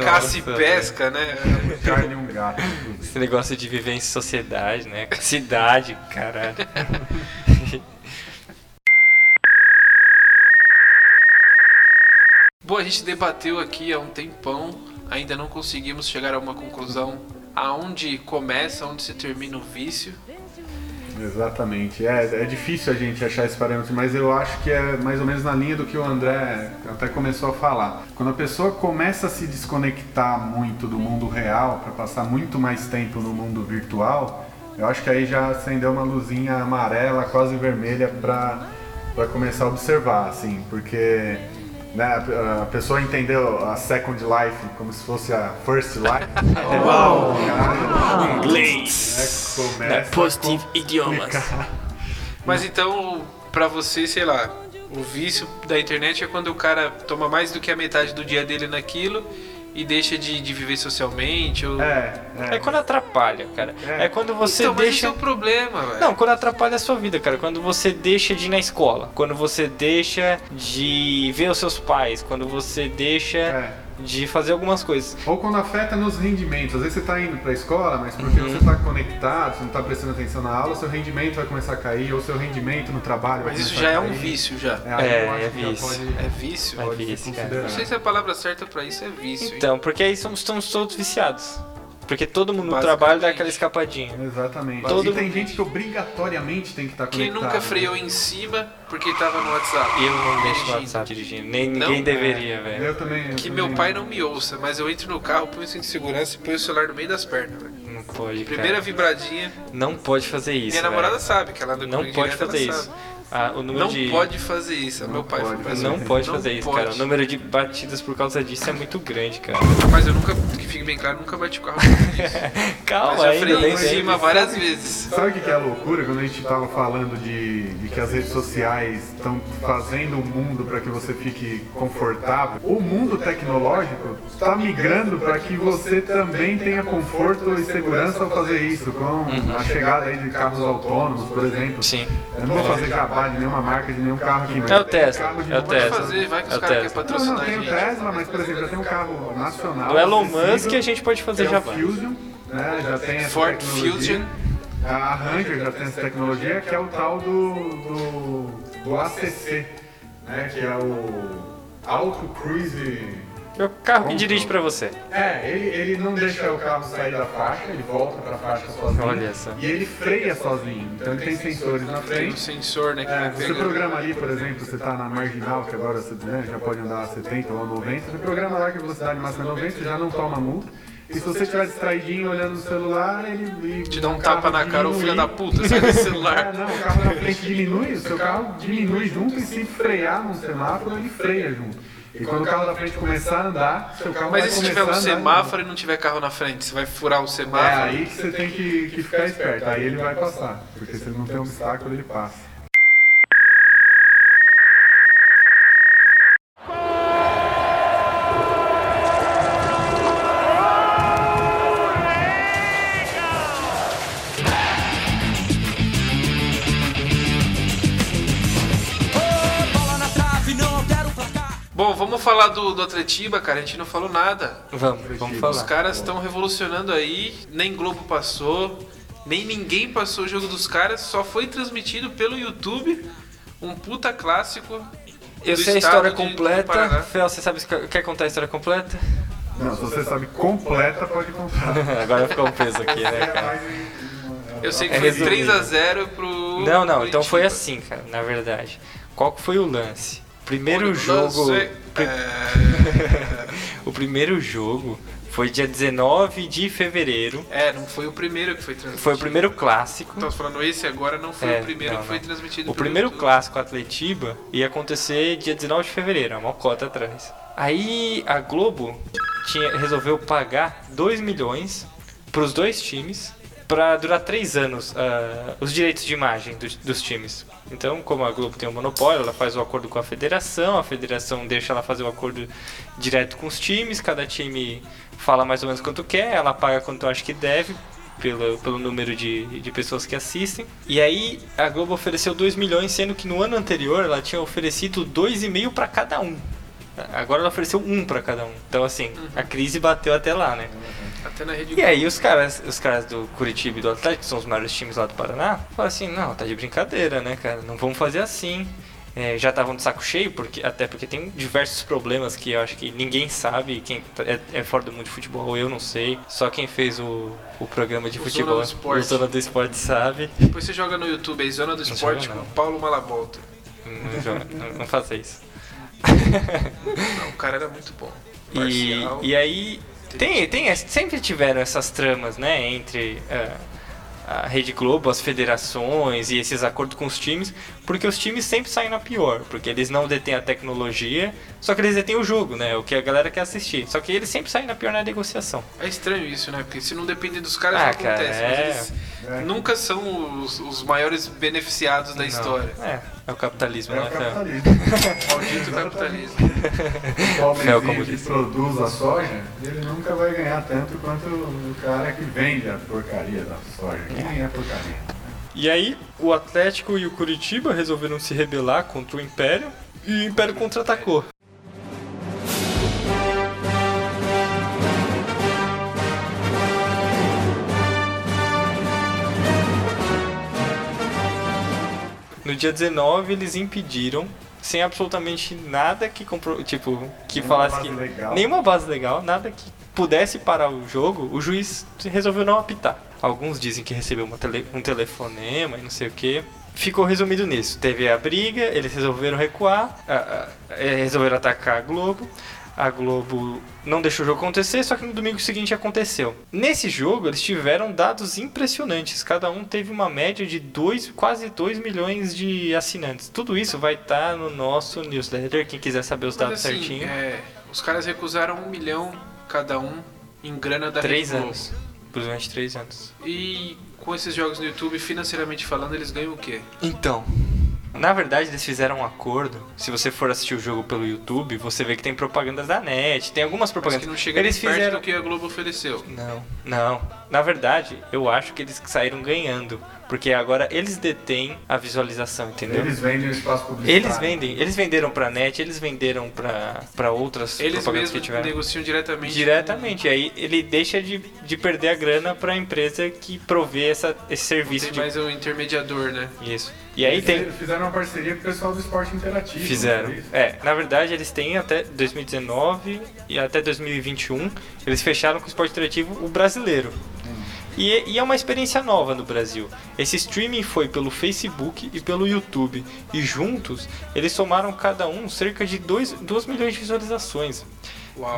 Caça e pesca, né? carne e um gato. Esse negócio de viver em sociedade, né? Cidade, caralho. Bom, a gente debateu aqui há um tempão, ainda não conseguimos chegar a uma conclusão aonde começa, onde se termina o vício. Exatamente. É, é difícil a gente achar esse parâmetro, mas eu acho que é mais ou menos na linha do que o André até começou a falar. Quando a pessoa começa a se desconectar muito do mundo real para passar muito mais tempo no mundo virtual, eu acho que aí já acendeu uma luzinha amarela, quase vermelha, para começar a observar, assim, porque né, a, pessoa entendeu a Second Life como se fosse a First Life. Uau! Inglês. É, começa Positive a idiomas. Mas então, pra você, sei lá, o vício da internet é quando o cara toma mais do que a metade do dia dele naquilo e deixa de, de viver socialmente. Ou... É, é. É quando atrapalha, cara. É. É, quando você então, mas esse deixa. é o problema, velho. Não, quando atrapalha a sua vida, cara. Quando você deixa de ir na escola. Quando você deixa de ver os seus pais. Quando você deixa É. de fazer algumas coisas. Ou quando afeta nos rendimentos. Às vezes você está indo para a escola, mas porque Uhum. você está conectado, você não está prestando atenção na aula, seu rendimento vai começar a cair, ou seu rendimento no trabalho vai Mas isso já é um vício, já. É, eu acho é que já vício. pode- É vício? É vício. Não sei se a palavra certa pra isso é vício. hein? Então, porque aí somos, estamos todos viciados. Porque todo mundo no trabalho dá aquela escapadinha. Exatamente. Todo e tem mundo- gente que obrigatoriamente tem que estar Quem conectado. nunca freou em cima porque tava no WhatsApp? Eu não deixo no Dirigindo. WhatsApp dirigindo. Nem Não? ninguém deveria, velho. Eu também. eu Que também- meu pai não me ouça, mas eu entro no carro, ponho o cinto de segurança e ponho o celular no meio das pernas, velho. Não pode, Primeira cara. vibradinha. Não pode fazer isso. Minha namorada velho. sabe que ela Não comigo pode direto, fazer isso. sabe. Ah, o número Não de... pode fazer isso. Meu pai pode fazer. Não pode Não fazer isso, pode. cara. O número de batidas por causa disso é muito grande, cara. Mas eu nunca, que fique bem claro, nunca bati o carro disso. Mas Calma, já bem em cima várias vezes. Sabe o que que é a loucura? Quando a gente tava falando de, de que as redes sociais estão fazendo o mundo para que você fique confortável, o mundo tecnológico está migrando para que você também tenha conforto e segurança ao fazer isso, com a chegada aí de carros autônomos, por exemplo. Sim. Eu não vou fazer jabá de nenhuma marca, de nenhum carro aqui, mas É o Tesla, é o Tesla. fazer, vai que É os o caras querem Tesla. Não, patrocinar não, a tem o gente. Tesla, mas por exemplo, já tem um carro nacional. Do Elon Musk a gente pode fazer é jabá. Fusion, né? Já tem essa Ford tecnologia. Fusion. A Ranger já tem essa tecnologia, que é o tal do, do, do ACC, né? Que é o Auto Cruise. É o carro que dirige pra você. É, ele, ele não deixa o carro sair da faixa, ele volta pra faixa sozinho. Olha só. E ele freia sozinho, então ele tem sensores na Tem um frente. sensor, né, que É, vai você pegando. programa ali, por exemplo, você está na marginal, que agora você né, já pode andar a 70 ou a 90, você programa lá que a velocidade máxima é 90, você já não toma multa. E se você estiver distraidinho olhando no celular, ele. Te dá um o tapa na cara, ô filho diminui. da puta, sai desse É, celular. não, o carro na frente diminui, o seu carro diminui junto e se frear num semáforo, ele freia junto. E quando o carro da frente começar a andar, seu carro Mas vai e se tiver um andar semáforo e não tiver carro na frente? Você vai furar o junto. É semáforo? aí que você tem que, que ficar esperto, aí ele vai passar. Porque se ele não tem obstáculo, ele passa. Falar do, do Atletiba, cara. A gente não falou nada. Vamos, vamos Os falar. caras estão revolucionando aí. Nem Globo passou, nem ninguém passou o jogo dos caras. Só foi transmitido pelo YouTube. Um puta clássico. Eu sei a história de- completa. Fel, você sabe, quer contar a história completa? Não, se você sabe completa, pode contar. Agora ficou um peso aqui, né, cara? Eu sei que É foi resumido. 3x0 pro. Não, não, então Curitiba. foi assim, cara, na verdade. Qual que foi o lance? Primeiro O jogo. lance, É... O primeiro jogo foi dia 19 de fevereiro. é, não foi o primeiro que foi transmitido. Foi o primeiro clássico. Estamos falando esse agora, não foi É, o primeiro não, que foi não. transmitido O primeiro YouTube. clássico Atletiba ia acontecer dia 19 de fevereiro, uma cota atrás. Aí a Globo tinha, resolveu pagar 2 milhões para os dois times para durar três anos ah, os direitos de imagem dos, dos times. Então, como a Globo tem um monopólio, ela faz o acordo com a federação, a federação deixa ela fazer o acordo direto com os times, cada time fala mais ou menos quanto quer, ela paga quanto acha que deve pelo, pelo número de, de pessoas que assistem. E aí a Globo ofereceu 2 milhões, sendo que no ano anterior ela tinha oferecido 2,5 para cada um. Agora ela ofereceu um para cada um. Então assim, a crise bateu até lá, né? Até na rede E aí os caras, os caras do Curitiba e do Atlético, que são os maiores times lá do Paraná, falaram assim, não, tá de brincadeira, né, cara? Não vamos fazer assim. É, já estavam de saco cheio, porque, até porque tem diversos problemas que eu acho que ninguém sabe, quem tá- é, é fora do mundo de futebol, eu não sei. Só quem fez o, o programa de O futebol, Zona do Esporte. o Zona do Esporte sabe. Depois você joga no YouTube aí, Zona do Não Esporte joga, com não. Paulo Malavolta. Não, joga- não, não faça isso. Não, o cara era muito bom. E, e aí tem, tem, es- sempre tiveram essas tramas, né, entre é, a Rede Globo, as federações e esses acordos com os times, porque os times sempre saem na pior, porque eles não detêm a tecnologia, só que eles detêm o jogo, né, o que a galera quer assistir. Só que eles sempre saem na pior na negociação. É estranho isso, né? Porque se não depender dos caras, Ah, não cara, acontece. é. Mas eles nunca são os, os maiores beneficiados da Não, história. É, é o capitalismo, É né, o Fel? capitalismo. Maldito capitalismo. O pobrezinho É, como que produz a soja, ele nunca vai ganhar tanto quanto o cara que vende a porcaria da soja. Que nem é porcaria. E aí, o Atlético e o Curitiba resolveram se rebelar contra o Império e o Império contra-atacou. No dia 19, eles impediram, sem absolutamente nada que compro... tipo, que Nenhuma falasse que legal. nenhuma base legal, nada que pudesse parar o jogo, o juiz resolveu não apitar. Alguns dizem que recebeu tele- um telefonema e não sei o que. Ficou resumido nisso. Teve a briga, eles resolveram recuar, a- a- eh, resolveram atacar a Globo. A Globo não deixou o jogo acontecer, só que no domingo seguinte aconteceu. Nesse jogo, eles tiveram dados impressionantes. Cada um teve uma média de dois, quase 2 milhões de assinantes. Tudo isso vai estar no nosso newsletter. Quem quiser saber os dados Mas assim, certinho. é, os caras recusaram um milhão cada um em grana da Três Globo. anos. Durante três anos. E com esses jogos no YouTube, financeiramente falando, eles ganham o quê? Então, na verdade eles fizeram um acordo. Se você for assistir o jogo pelo YouTube, você vê que tem propagandas da net, tem algumas Mas propagandas. que não chega eles nem perto fizeram do que a Globo ofereceu. Não, não. Na verdade, eu acho que eles saíram ganhando, porque agora eles detêm a visualização, entendeu? Eles vendem o espaço publicitário. Eles vendem, eles venderam pra net, eles venderam pra, pra outras Eles propagandas que tiveram. negociam diretamente. Diretamente, aí ele deixa de, de perder a grana pra empresa que provê essa, esse serviço Tem de. mais um intermediador, né? Isso. E aí Eles tem. Fizeram uma parceria com o pessoal do esporte interativo. Fizeram. isso? É, na verdade eles têm até 2019 e até 2021. Eles fecharam com o esporte interativo o brasileiro. E, e é uma experiência nova no Brasil. Esse streaming foi pelo Facebook e pelo YouTube. E juntos, eles somaram cada um cerca de 2 milhões de visualizações.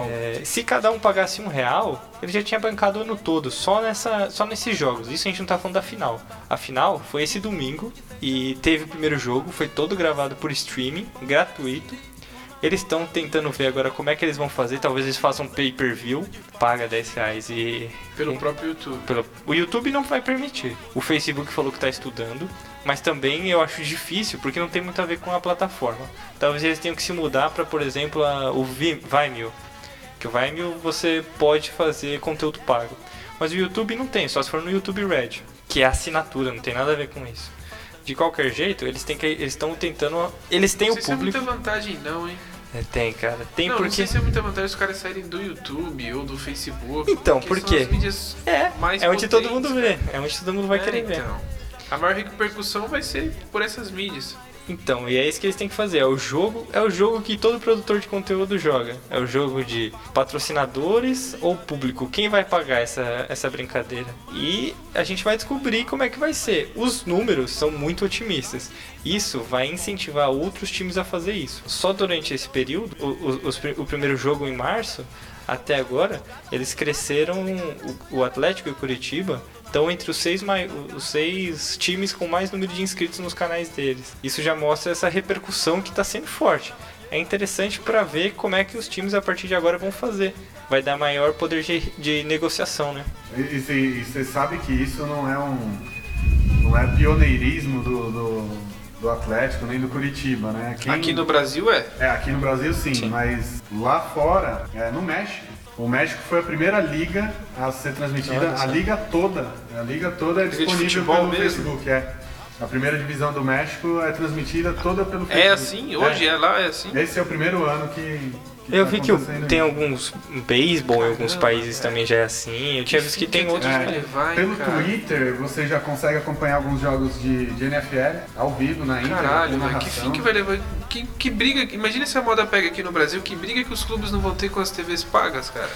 É, se cada um pagasse um real, ele já tinha bancado o ano todo, só, nessa, só nesses jogos. Isso a gente não tá falando da final. A final foi esse domingo e teve o primeiro jogo, foi todo gravado por streaming, gratuito. Eles estão tentando ver agora como é que eles vão fazer. Talvez eles façam pay-per-view, paga 10 reais e. Pelo e- próprio YouTube. pelo- O YouTube não vai permitir. O Facebook falou que está estudando, mas também eu acho difícil porque não tem muito a ver com a plataforma. Talvez eles tenham que se mudar para, por exemplo, a- o Vi- Vimeo. Que o Vimeo você pode fazer conteúdo pago. Mas o YouTube não tem, só se for no YouTube Red, que é assinatura, não tem nada a ver com isso. De qualquer jeito, eles têm que eles estão tentando, eles têm Não o sei se é público. muita vantagem, não, hein? É, tem, cara. Tem não, não porque sei se é muita vantagem os caras saírem do YouTube ou do Facebook. Então, porque por quê? é, mais é onde todo mundo vê, é onde todo mundo vai É, querer ver. então. A maior repercussão vai ser por essas mídias. Então, e é isso que eles têm que fazer. É o jogo, é o jogo que todo produtor de conteúdo joga. É o jogo de patrocinadores ou público. Quem vai pagar essa, essa brincadeira? E a gente vai descobrir como é que vai ser. Os números são muito otimistas. Isso vai incentivar outros times a fazer isso. Só durante esse período, o, o, o primeiro jogo em março, até agora, eles cresceram. O, o Atlético e o Curitiba estão entre os seis, os seis times com mais número de inscritos nos canais deles. Isso já mostra essa repercussão que está sendo forte. É interessante para ver como é que os times a partir de agora vão fazer. Vai dar maior poder de, de negociação, né? E você sabe que isso não é um. não é pioneirismo do, do, do Atlético nem do Curitiba, né? Quem- Aqui no Brasil é. É, aqui no Brasil sim, Sim. mas lá fora, é, no México, O México foi a primeira liga a ser transmitida, a liga toda. A liga toda é disponível futebol pelo mesmo? Facebook, é. A primeira divisão do México é transmitida toda pelo Facebook. É assim? Hoje é, lá? É assim? Esse é o primeiro ano que. Que Eu tá vi que tem alguns beisebol em alguns países também já é assim. Eu tinha visto que tem outros. É, Vai, pelo cara. Twitter você já consegue acompanhar alguns jogos de, de NFL ao vivo na íntegra, Caralho, mano, que fim que vai levar. Que, que briga. Imagina se a moda pega aqui no Brasil, que briga que os clubes não vão ter com as TVs pagas, cara.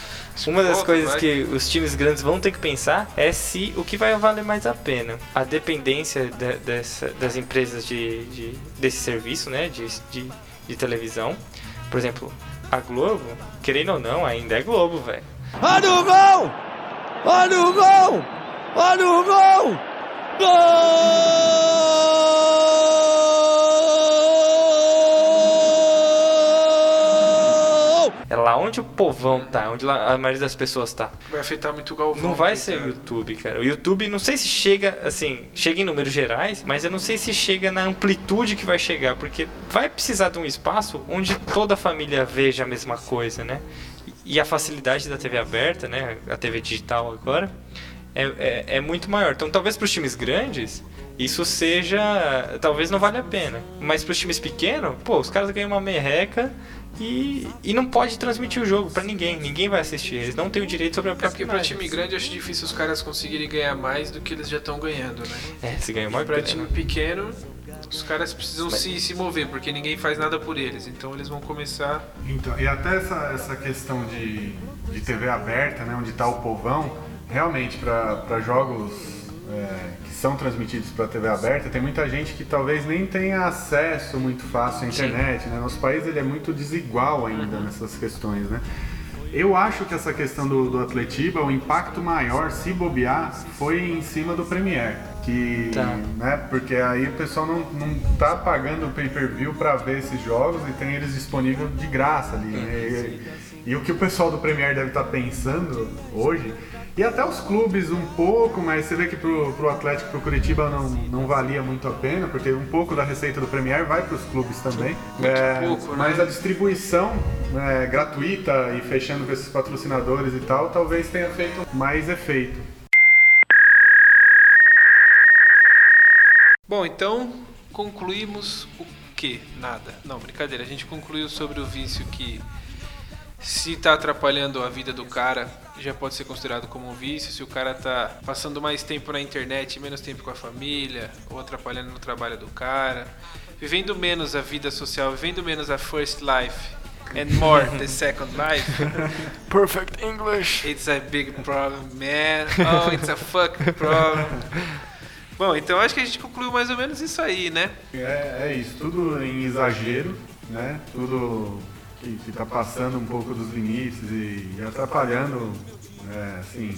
Uma das Volta, coisas vai. que os times grandes vão ter que pensar é se o que vai valer mais a pena. A dependência da- dessa- das empresas de, de- desse serviço, né, de, de, de televisão. Por exemplo, a Globo, querendo ou não, ainda é Globo, velho. Olha o gol! Olha o gol! Olha o gol! Gol! É lá onde o povão tá, onde lá a maioria das pessoas tá. Vai afetar muito o Galvão. Não vai ser o cara? YouTube, cara. O YouTube, não sei se chega, assim, chega em números gerais, mas eu não sei se chega na amplitude que vai chegar, porque vai precisar de um espaço onde toda a família veja a mesma coisa, né? E a facilidade da TV aberta, né? A TV digital agora, é, é, é muito maior. Então, talvez para os times grandes, isso seja. Talvez não valha a pena. Mas para os times pequenos, pô, os caras ganham uma merreca. E, e não pode transmitir o jogo pra ninguém, ninguém vai assistir, eles não têm o direito sobre a É própria porque pra time grande eu acho difícil os caras conseguirem ganhar mais do que eles já estão ganhando, né? É, se ganha uma Pra grana. time pequeno, os caras precisam se, se mover, porque ninguém faz nada por eles. Então eles vão começar. Então, e até essa, essa questão de, de TV aberta, né, onde está o povão, realmente para jogos é, que são transmitidos para TV aberta, tem muita gente que talvez nem tenha acesso muito fácil à internet. Né? Nosso país ele é muito desigual ainda nessas questões. Né? Eu acho que essa questão do, do Atletiba, o impacto maior, se bobear, foi em cima do Premier. Que, Tá. né, porque aí o pessoal não, não tá pagando o pay-per-view para ver esses jogos e tem eles disponíveis de graça ali. né? E, e o que o pessoal do Premier deve estar pensando hoje, e até os clubes um pouco, mas você vê que pro, pro Atlético, pro Curitiba não, não valia muito a pena, porque um pouco da receita do Premier vai para os clubes também. É, pouco, né? mas a distribuição né, gratuita e fechando com esses patrocinadores e tal, talvez tenha feito mais efeito. Bom, então concluímos o que? Nada. Não, brincadeira. A gente concluiu sobre o vício que se tá atrapalhando a vida do cara, já pode ser considerado como um vício. Se o cara tá passando mais tempo na internet menos tempo com a família, ou atrapalhando no trabalho do cara, vivendo menos a vida social, vivendo menos a first life and more the second life. Perfect English. It's a big problem, man. Oh, it's a fucking problem. Bom, então acho que a gente concluiu mais ou menos isso aí, né? É, é isso, tudo em exagero, né? Tudo que, que tá passando um pouco dos limites e, e atrapalhando, é, assim,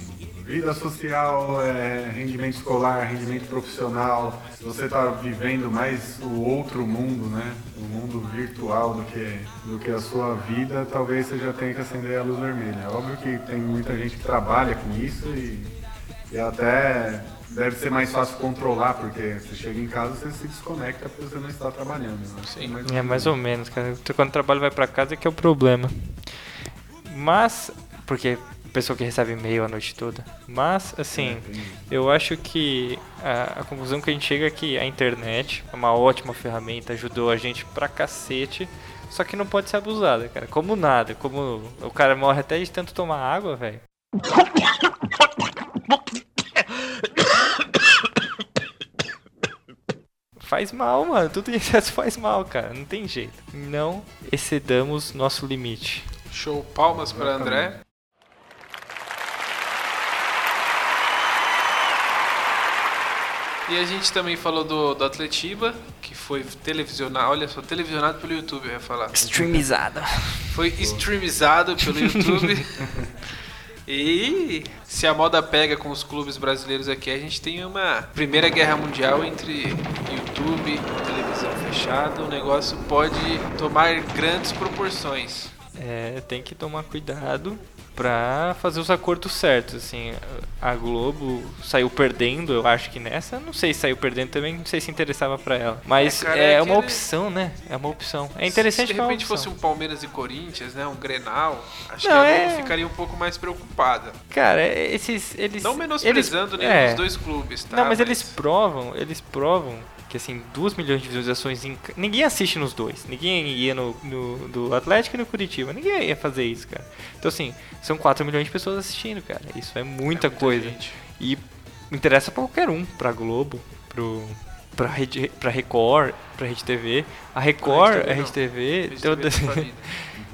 vida social, é, rendimento escolar, rendimento profissional. Você tá vivendo mais o outro mundo, né? O mundo virtual do que, do que a sua vida, talvez você já tenha que acender a luz vermelha. É óbvio que tem muita gente que trabalha com isso e, e até deve ser mais fácil controlar, porque você chega em casa você se desconecta porque você não está trabalhando. né? Sim. É mais ou menos, cara. Quando o trabalho vai pra casa é que é o problema. Mas, porque pessoa que recebe e-mail a noite toda. Mas, assim, eu acho que a, a conclusão que a gente chega é que a internet é uma ótima ferramenta, ajudou a gente pra cacete. Só que não pode ser abusada, cara. Como nada. Como o cara morre até de tanto tomar água, velho. Faz mal, mano. Tudo em excesso faz mal, cara. Não tem jeito. Não excedamos nosso limite. Show palmas para André. E a gente também falou do, do Atletiba, que foi televisionado, olha só, televisionado pelo YouTube, eu ia falar. Streamizada. Foi streamizado pelo YouTube. E se a moda pega com os clubes brasileiros aqui, a gente tem uma primeira guerra mundial entre YouTube e televisão fechada. O negócio pode tomar grandes proporções. É, tem que tomar cuidado. Pra fazer os acordos certos, assim. A Globo saiu perdendo, eu acho que nessa, não sei se saiu perdendo também, não sei se interessava pra ela. Mas É, cara, é, é uma aquele- opção, né? É uma opção. É interessante Se de é repente fosse um Palmeiras e Corinthians, né? Um Grenal, acho Não, que a Globo é- ficaria um pouco mais preocupada. Cara, é- esses. Eles, Não menosprezando eles, nenhum é. dos dois clubes, tá? Não, mas eles provam, eles provam que assim, 2 milhões de visualizações em... Ninguém assiste nos dois. Ninguém ia no, no do Atlético e no Curitiba. Ninguém ia fazer isso, cara. Então assim, são 4 milhões de pessoas assistindo, cara. Isso é muita, coisa. gente. E interessa pra qualquer um, pra Globo, pro pra, Rede, pra Record, pra Rede TV. A Record, a. Rede TV, todas, falida.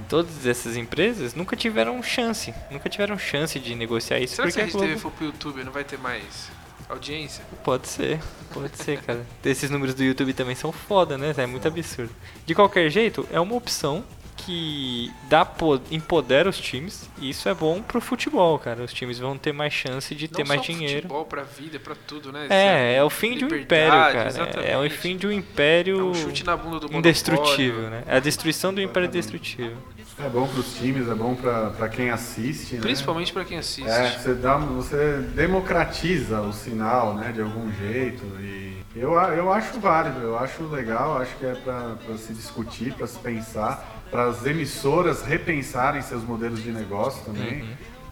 todas essas empresas nunca tiveram chance, nunca tiveram chance de negociar isso Será que porque se a Rede TV for pro YouTube não vai ter mais audiência? Pode ser, pode ser, cara. Esses números do YouTube também são foda, né? É muito absurdo. De qualquer jeito, é uma opção que dá po- empodera os times e isso é bom pro futebol, cara. Os times vão ter mais chance de ter não mais só dinheiro. futebol, pra vida, pra tudo, né? É, é o fim de um império, cara. É o exatamente. fim de um império É um indestrutível, né? É a destruição do império destrutivo. É bom pros times, é bom pra quem assiste, né? Principalmente pra quem assiste. É, você, dá, você democratiza o sinal, né, de algum jeito. E eu, eu acho válido, eu acho legal, acho que é para se discutir, para se pensar, para as emissoras repensarem seus modelos de negócio também.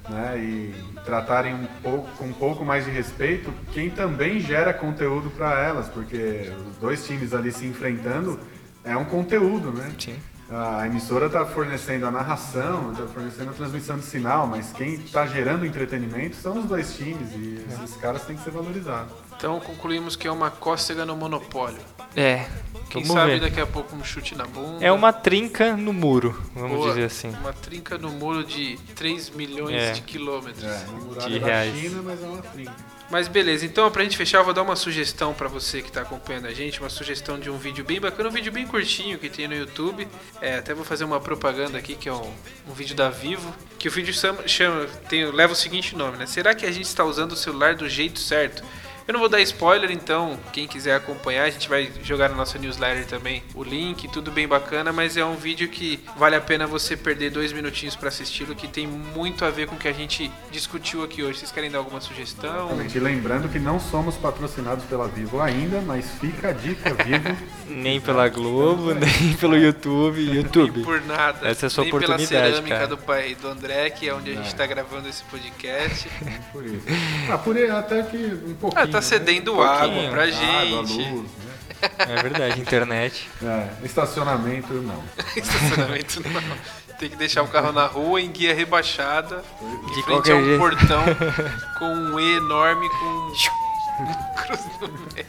Né, e tratarem um pouco, com um pouco mais de respeito quem também gera conteúdo para elas, porque os dois times ali se enfrentando é um conteúdo, né? Sim. A emissora está fornecendo a narração, está fornecendo a transmissão de sinal, mas quem está gerando entretenimento são os dois times e esses caras têm que ser valorizados. Então concluímos que é uma cócega no monopólio. É. Quem Vamos sabe ver. daqui a pouco um chute na bunda. É uma trinca no muro, vamos Boa, dizer assim. Uma trinca no muro de 3 milhões É. de quilômetros. É, De da reais. China, mas é uma trinca. Mas beleza, então pra gente fechar, eu vou dar uma sugestão pra você que tá acompanhando a gente, uma sugestão de um vídeo bem bacana, um vídeo bem curtinho que tem no YouTube. É, até vou fazer uma propaganda aqui, que é um, um vídeo da Vivo, que o vídeo chama, chama- tem, leva o seguinte nome, né? Será que a gente está usando o celular do jeito certo? Eu não vou dar spoiler, então quem quiser acompanhar, a gente vai jogar na nossa newsletter também o link, tudo bem bacana, mas é um vídeo que vale a pena você perder dois minutinhos pra assisti-lo, que tem muito a ver com o que a gente discutiu aqui hoje. Vocês querem dar alguma sugestão? Exatamente. E lembrando que não somos patrocinados pela Vivo ainda, mas fica a dica, Vivo. Nem pela Globo, nem pelo YouTube. YouTube. por nada. Essa é a sua Nem pela oportunidade, cerâmica cara. do pai do André, que é onde a gente está gravando esse podcast. por isso. Ah, por até que um pouquinho. Ah, tá cedendo Um água pra né? Água, gente. luz, né? É verdade, internet. É, estacionamento não. Estacionamento não. Tem que deixar o carro na rua em guia rebaixada, em De frente qualquer a um jeito. portão com um E enorme com um cruz no meio.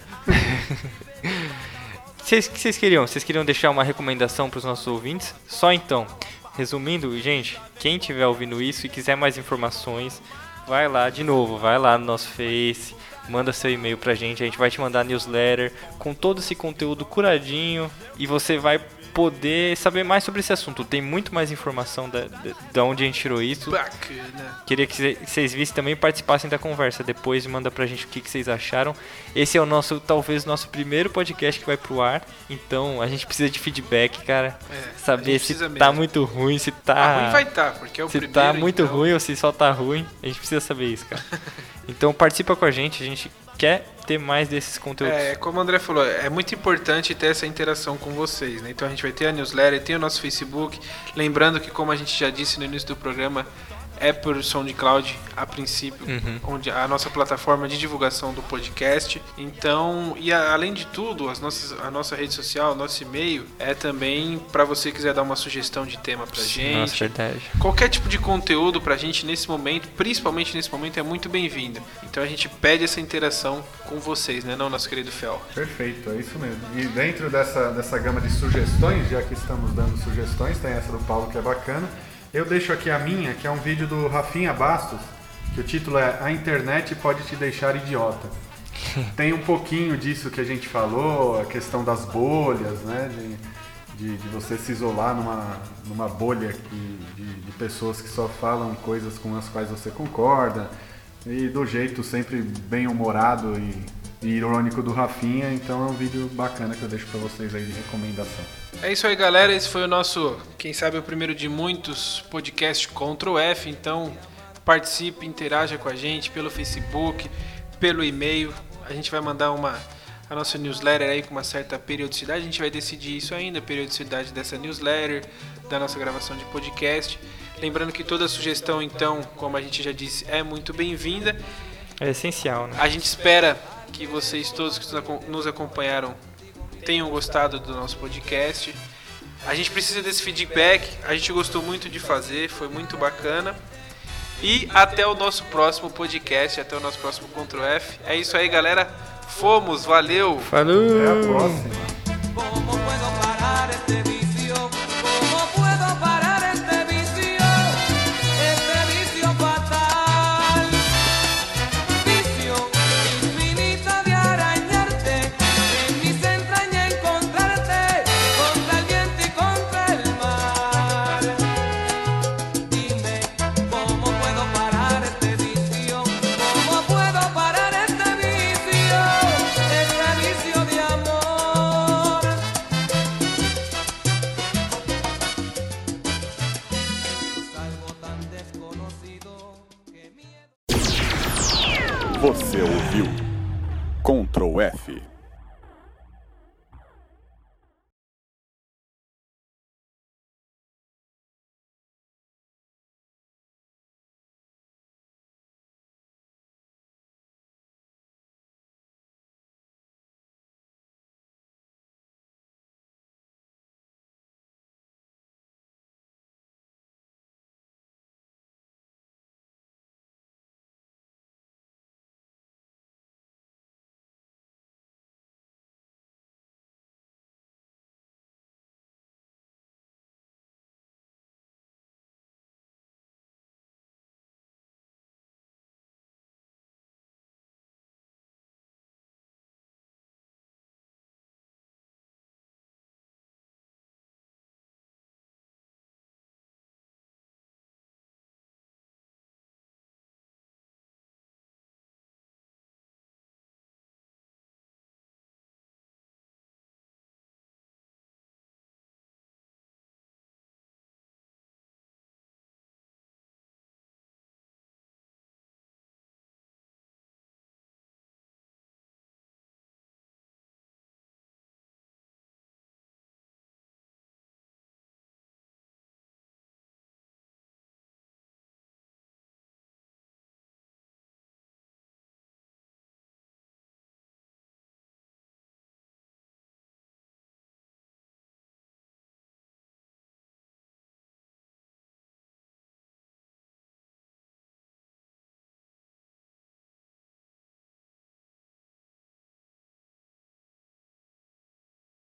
Vocês que vocês queriam? Vocês queriam deixar uma recomendação para os nossos ouvintes? Só então, resumindo, gente, quem estiver ouvindo isso e quiser mais informações, vai lá de novo, vai lá no nosso Face, manda seu e-mail pra gente, a gente vai te mandar newsletter com todo esse conteúdo curadinho e você vai poder saber mais sobre esse assunto. Tem muito mais informação da, da, da onde a gente tirou isso. Bacana. Queria que cê- vocês vissem também e participassem da conversa depois manda pra gente o que, que vocês acharam. Esse é o nosso, talvez, nosso primeiro podcast que vai pro ar. Então a gente precisa de feedback, cara. É, Saber se tá mesmo. muito ruim, se Ah, tá. ruim vai estar, porque é o se primeiro. tá muito então- ruim ou se só tá ruim. A gente precisa saber isso, cara. então participa com a gente, a gente quer ter mais desses conteúdos. É, como o André falou, é muito importante ter essa interação com vocês, né? Então a gente vai ter a newsletter, tem o nosso Facebook. Lembrando que, como a gente já disse no início do programa, é por SoundCloud a princípio, Uhum. onde a nossa plataforma de divulgação do podcast. Então, e a- além de tudo, as nossas, a nossa rede social, o nosso e-mail é também para você quiser dar uma sugestão de tema pra gente. Nossa, verdade. Qualquer tipo de conteúdo pra gente nesse momento, principalmente nesse momento, é muito bem-vindo. Então a gente pede essa interação com vocês, né, não, nosso querido Fel? Perfeito, é isso mesmo. E dentro dessa, dessa gama de sugestões, já que estamos dando sugestões, tem essa do Paulo que é bacana. Eu deixo aqui a minha, que é um vídeo do Rafinha Bastos, que o título é A Internet Pode Te Deixar Idiota. Tem um pouquinho disso que a gente falou, a questão das bolhas, né? De, de, de você se isolar numa, numa bolha que, de, de pessoas que só falam coisas com as quais você concorda, e do jeito sempre bem humorado e, irônico do Rafinha, então é um vídeo bacana que eu deixo pra vocês aí de recomendação. É isso aí, galera. Esse foi o nosso, quem sabe, o primeiro de muitos podcast Ctrl F. Então, participe, interaja com a gente pelo Facebook, pelo e-mail. A gente vai mandar uma a nossa newsletter aí com uma certa periodicidade. A gente vai decidir isso ainda, a periodicidade dessa newsletter, da nossa gravação de podcast. Lembrando que toda sugestão, então, como a gente já disse, é muito bem-vinda. É essencial, né? A gente espera que vocês todos que nos acompanharam tenham gostado do nosso podcast. A gente precisa desse feedback, a gente gostou muito de fazer, foi muito bacana. E até o nosso próximo podcast, até o nosso próximo Ctrl F. É isso aí, galera. Fomos, valeu! Falou! Até a próxima!